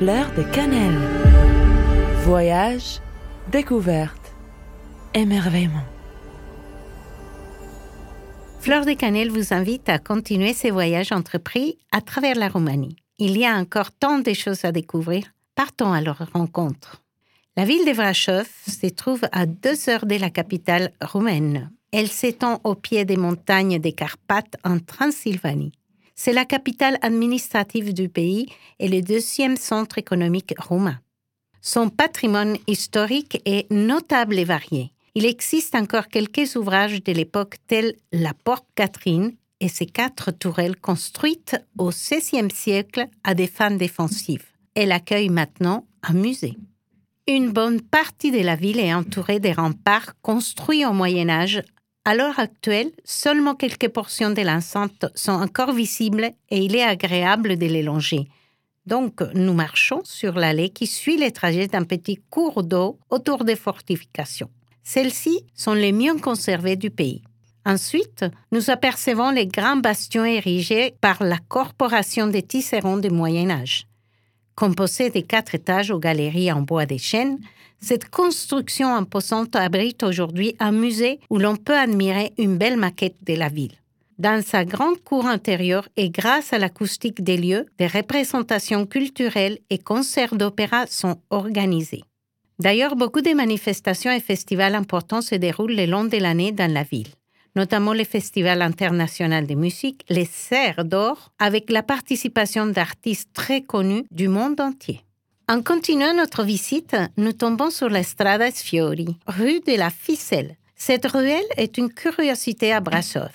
Fleur de cannelle. Voyage, découverte, émerveillement. Fleur de Cannelle vous invite à continuer ses voyages entrepris à travers la Roumanie. Il y a encore tant de choses à découvrir. Partons à leur rencontre. La ville de Vrachov se trouve à deux heures de la capitale roumaine. Elle s'étend au pied des montagnes des Carpates en Transylvanie. C'est la capitale administrative du pays et le deuxième centre économique roumain. Son patrimoine historique est notable et varié. Il existe encore quelques ouvrages de l'époque tels la Porte Catherine et ses quatre tourelles construites au XVIe siècle à des fins défensives. Elle accueille maintenant un musée. Une bonne partie de la ville est entourée des remparts construits au Moyen Âge à l'heure actuelle, seulement quelques portions de l'enceinte sont encore visibles et il est agréable de les longer. Donc, nous marchons sur l'allée qui suit les trajets d'un petit cours d'eau autour des fortifications. Celles-ci sont les mieux conservées du pays. Ensuite, nous apercevons les grands bastions érigés par la Corporation des tisserands du Moyen Âge. Composée de quatre étages aux galeries en bois des chênes, cette construction imposante abrite aujourd'hui un musée où l'on peut admirer une belle maquette de la ville. Dans sa grande cour intérieure et grâce à l'acoustique des lieux, des représentations culturelles et concerts d'opéra sont organisés. D'ailleurs, beaucoup de manifestations et festivals importants se déroulent le long de l'année dans la ville, notamment le Festival international de musique, les Serres d'Or, avec la participation d'artistes très connus du monde entier. En continuant notre visite, nous tombons sur la Strada Sfiori, rue de la Ficelle. Cette ruelle est une curiosité à Brasov.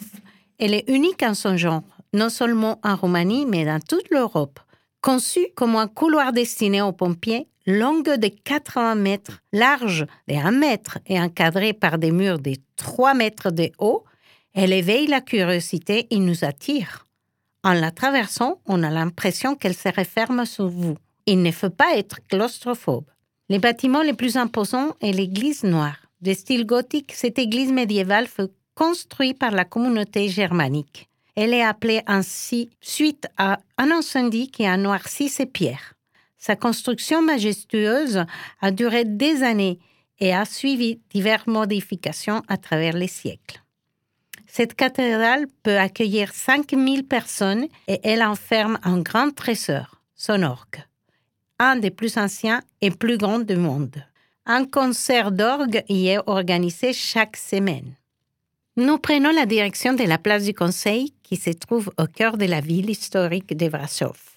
Elle est unique en son genre, non seulement en Roumanie, mais dans toute l'Europe. Conçue comme un couloir destiné aux pompiers, longue de 80 mètres, large de 1 mètre et encadrée par des murs de 3 mètres de haut, elle éveille la curiosité et nous attire. En la traversant, on a l'impression qu'elle se referme sur vous. Il ne faut pas être claustrophobe. Les bâtiments les plus imposants est l'église noire. De style gothique, cette église médiévale fut construite par la communauté germanique. Elle est appelée ainsi suite à un incendie qui a noirci ses pierres. Sa construction majestueuse a duré des années et a suivi diverses modifications à travers les siècles. Cette cathédrale peut accueillir 5000 personnes et elle enferme un grand trésor, son orgue un des plus anciens et plus grands du monde. Un concert d'orgue y est organisé chaque semaine. Nous prenons la direction de la place du Conseil qui se trouve au cœur de la ville historique de Brasov.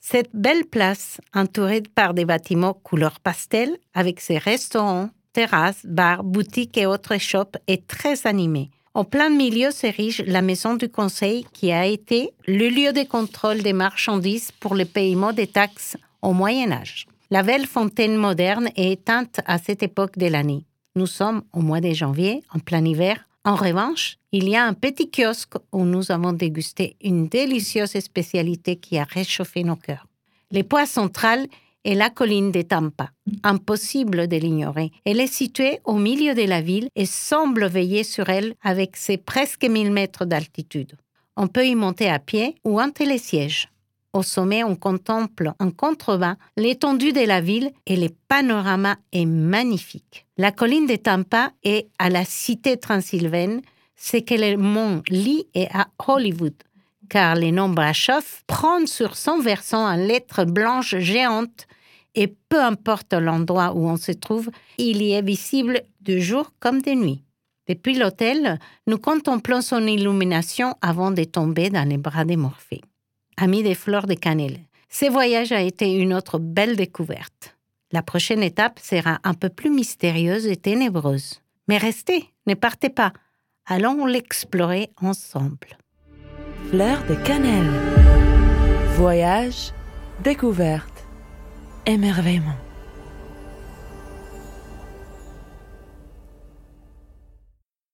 Cette belle place, entourée par des bâtiments couleur pastel, avec ses restaurants, terrasses, bars, boutiques et autres shops, est très animée. En plein milieu s'érige la maison du Conseil qui a été le lieu de contrôle des marchandises pour le paiement des taxes au Moyen Âge. La belle fontaine moderne est éteinte à cette époque de l'année. Nous sommes au mois de janvier, en plein hiver. En revanche, il y a un petit kiosque où nous avons dégusté une délicieuse spécialité qui a réchauffé nos cœurs. Le point central est la colline de Tampa. Impossible de l'ignorer. Elle est située au milieu de la ville et semble veiller sur elle avec ses presque 1000 mètres d'altitude. On peut y monter à pied ou en télésiège. Au sommet, on contemple en contrebas l'étendue de la ville et le panorama est magnifique. La colline de Tampa est à la cité transylvaine, ce que le mont Lee est à Hollywood, car le nom Brasov prend sur son versant en lettres blanches géantes et peu importe l'endroit où on se trouve, il y est visible de jour comme de nuit. Depuis l'hôtel, nous contemplons son illumination avant de tomber dans les bras de Morphée ami des fleurs de cannelle. Ce voyage a été une autre belle découverte. La prochaine étape sera un peu plus mystérieuse et ténébreuse. Mais restez, ne partez pas. Allons l'explorer ensemble. Fleurs de cannelle. Voyage, découverte, émerveillement.